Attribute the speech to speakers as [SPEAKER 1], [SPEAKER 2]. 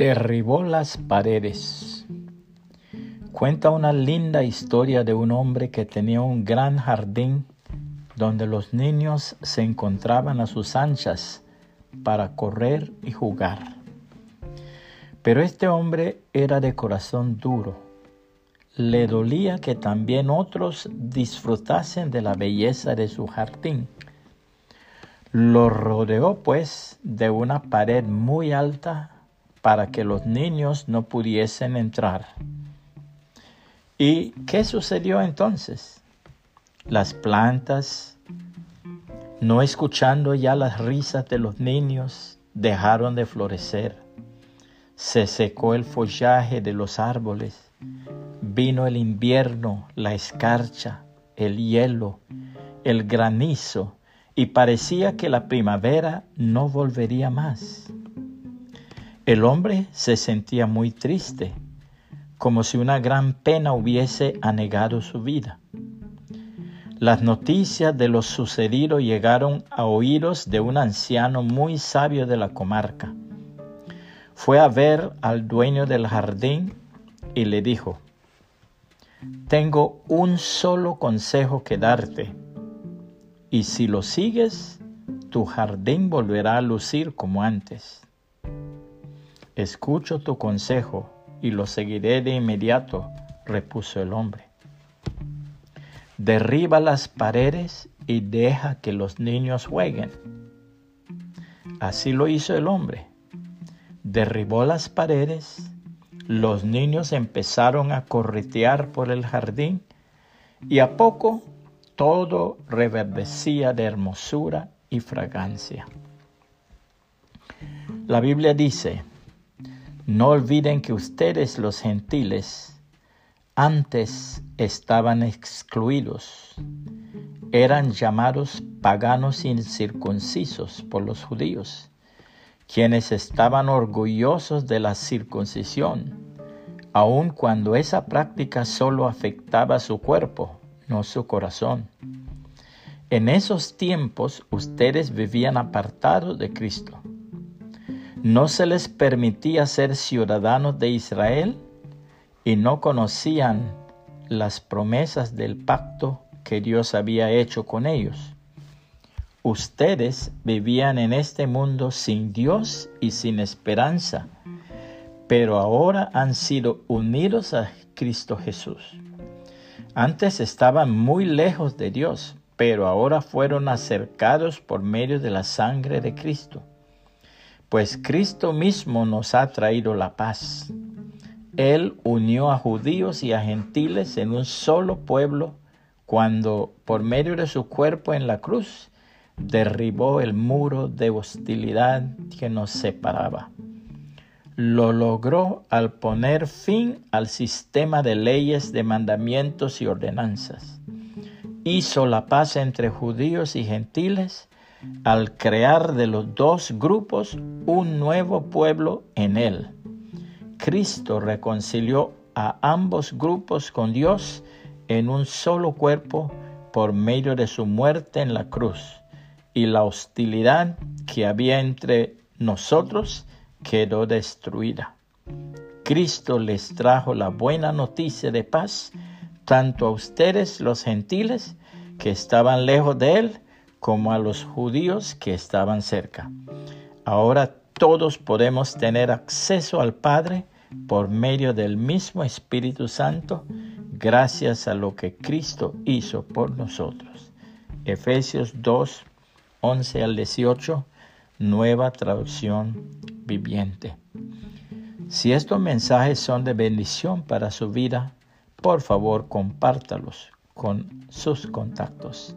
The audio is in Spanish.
[SPEAKER 1] Derribó las paredes. Cuenta una linda historia de un hombre que tenía un gran jardín donde los niños se encontraban a sus anchas para correr y jugar. Pero este hombre era de corazón duro. Le dolía que también otros disfrutasen de la belleza de su jardín. Lo rodeó pues de una pared muy alta para que los niños no pudiesen entrar. ¿Y qué sucedió entonces? Las plantas, no escuchando ya las risas de los niños, dejaron de florecer. Se secó el follaje de los árboles. Vino el invierno, la escarcha, el hielo, el granizo, y parecía que la primavera no volvería más. El hombre se sentía muy triste, como si una gran pena hubiese anegado su vida. Las noticias de lo sucedido llegaron a oídos de un anciano muy sabio de la comarca. Fue a ver al dueño del jardín y le dijo, Tengo un solo consejo que darte, y si lo sigues, tu jardín volverá a lucir como antes. Escucho tu consejo y lo seguiré de inmediato, repuso el hombre. Derriba las paredes y deja que los niños jueguen. Así lo hizo el hombre. Derribó las paredes, los niños empezaron a corretear por el jardín y a poco todo reverdecía de hermosura y fragancia. La Biblia dice, no olviden que ustedes los gentiles antes estaban excluidos, eran llamados paganos incircuncisos por los judíos, quienes estaban orgullosos de la circuncisión, aun cuando esa práctica solo afectaba su cuerpo, no su corazón. En esos tiempos ustedes vivían apartados de Cristo no se les permitía ser ciudadanos de Israel y no conocían las promesas del pacto que Dios había hecho con ellos. Ustedes vivían en este mundo sin Dios y sin esperanza, pero ahora han sido unidos a Cristo Jesús. Antes estaban muy lejos de Dios, pero ahora fueron acercados por medio de la sangre de Cristo pues Cristo mismo nos ha traído la paz. Él unió a judíos y a gentiles en un solo pueblo cuando, por medio de su cuerpo en la cruz, derribó el muro de hostilidad que nos separaba. Lo logró al poner fin al sistema de leyes, de mandamientos y ordenanzas. Hizo la paz entre judíos y gentiles al crear de los dos grupos un nuevo pueblo en él. Cristo reconcilió a ambos grupos con Dios en un solo cuerpo por medio de su muerte en la cruz, y la hostilidad que había entre nosotros quedó destruida. Cristo les trajo la buena noticia de paz, tanto a ustedes los gentiles que estaban lejos de él, como a los judíos que estaban cerca. Ahora todos podemos tener acceso al Padre por medio del mismo Espíritu Santo, gracias a lo que Cristo hizo por nosotros. Efesios 2, 11 al 18, nueva traducción viviente. Si estos mensajes son de bendición para su vida, por favor compártalos con sus contactos